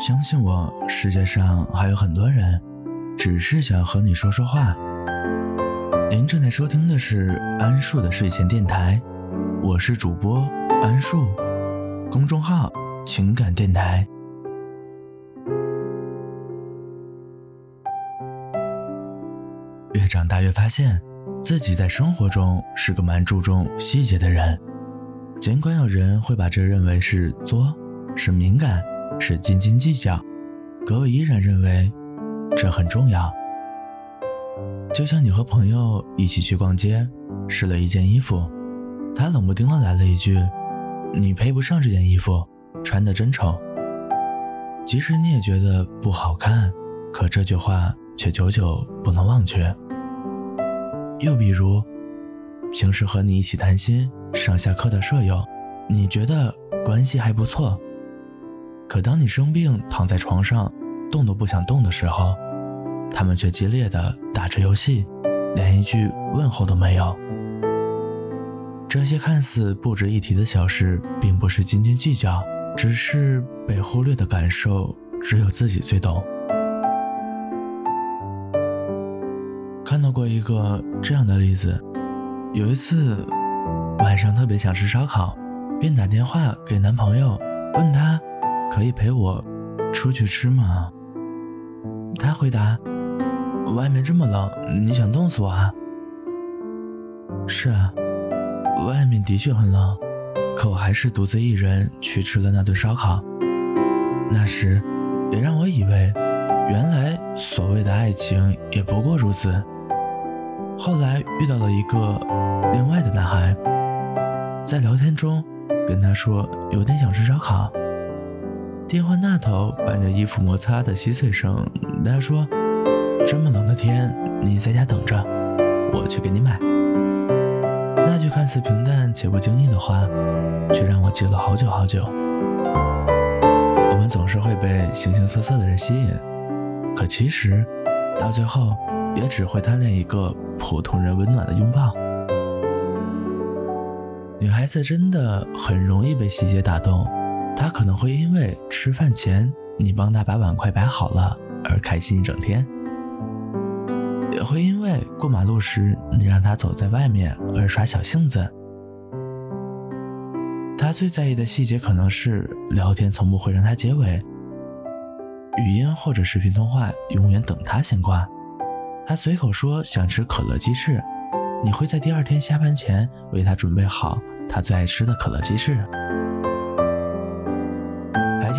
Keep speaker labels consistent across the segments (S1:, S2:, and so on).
S1: 相信我，世界上还有很多人，只是想和你说说话。您正在收听的是安树的睡前电台，我是主播安树，公众号情感电台。越长大越发现，自己在生活中是个蛮注重细节的人。尽管有人会把这认为是作，是敏感，是斤斤计较，可我依然认为这很重要。就像你和朋友一起去逛街，试了一件衣服，他冷不丁的来了一句：“你配不上这件衣服，穿的真丑。”即使你也觉得不好看，可这句话却久久不能忘却。又比如，平时和你一起谈心。上下课的舍友，你觉得关系还不错。可当你生病躺在床上，动都不想动的时候，他们却激烈的打着游戏，连一句问候都没有。这些看似不值一提的小事，并不是斤斤计较，只是被忽略的感受，只有自己最懂。看到过一个这样的例子，有一次。晚上特别想吃烧烤，便打电话给男朋友，问他可以陪我出去吃吗？他回答：“外面这么冷，你想冻死我啊？”是啊，外面的确很冷，可我还是独自一人去吃了那顿烧烤。那时，也让我以为，原来所谓的爱情也不过如此。后来遇到了一个另外的男孩。在聊天中，跟他说有点想吃烧烤。电话那头伴着衣服摩擦的稀碎声，他说：“这么冷的天，你在家等着，我去给你买。”那句看似平淡且不经意的话，却让我记了好久好久。我们总是会被形形色色的人吸引，可其实，到最后也只会贪恋一个普通人温暖的拥抱。女孩子真的很容易被细节打动，他可能会因为吃饭前你帮他把碗筷摆好了而开心一整天，也会因为过马路时你让他走在外面而耍小性子。他最在意的细节可能是聊天从不会让他结尾，语音或者视频通话永远等他先挂。他随口说想吃可乐鸡翅。你会在第二天下班前为他准备好他最爱吃的可乐鸡翅。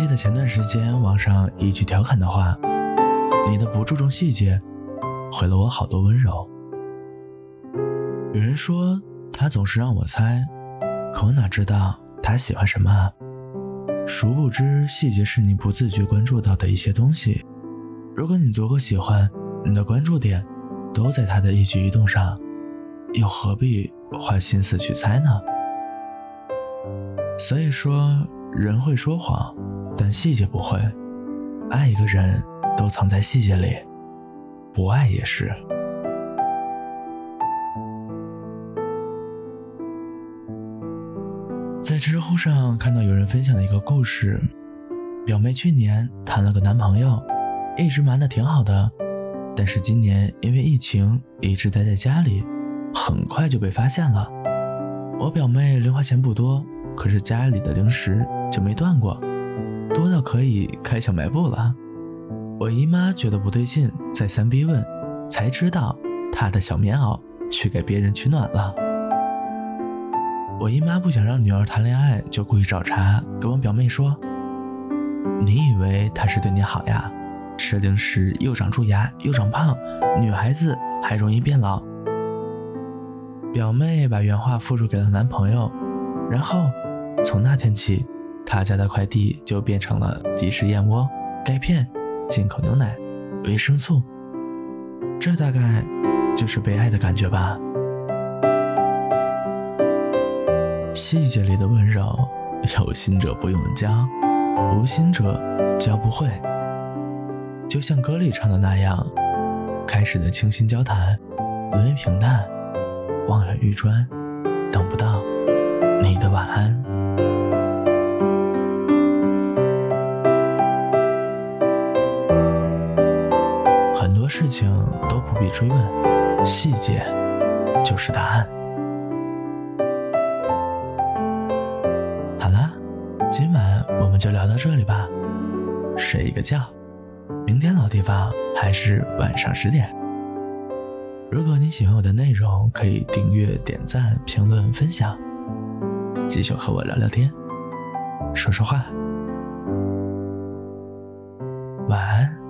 S1: 记得前段时间网上一句调侃的话：“你的不注重细节，毁了我好多温柔。”有人说他总是让我猜，可我哪知道他喜欢什么？殊不知，细节是你不自觉关注到的一些东西。如果你足够喜欢，你的关注点都在他的一举一动上。又何必花心思去猜呢？所以说，人会说谎，但细节不会。爱一个人都藏在细节里，不爱也是。在知乎上看到有人分享的一个故事：表妹去年谈了个男朋友，一直瞒得挺好的，但是今年因为疫情一直待在家里。很快就被发现了。我表妹零花钱不多，可是家里的零食就没断过，多到可以开小卖部了。我姨妈觉得不对劲，再三逼问，才知道她的小棉袄去给别人取暖了。我姨妈不想让女儿谈恋爱，就故意找茬，跟我表妹说：“你以为他是对你好呀？吃零食又长蛀牙又长胖，女孩子还容易变老。”表妹把原话复述给了男朋友，然后从那天起，他家的快递就变成了即食燕窝、钙片、进口牛奶、维生素。这大概就是被爱的感觉吧。细节里的温柔，有心者不用教，无心者教不会。就像歌里唱的那样，开始的倾心交谈，沦为平淡。望眼欲穿，等不到你的晚安。事情都不必追问，细节就是答案。好啦，今晚我们就聊到这里吧，睡一个觉，明天老地方还是晚上十点。如果你喜欢我的内容，可以订阅、点赞、评论、分享，继续和我聊聊天，说说话。晚安。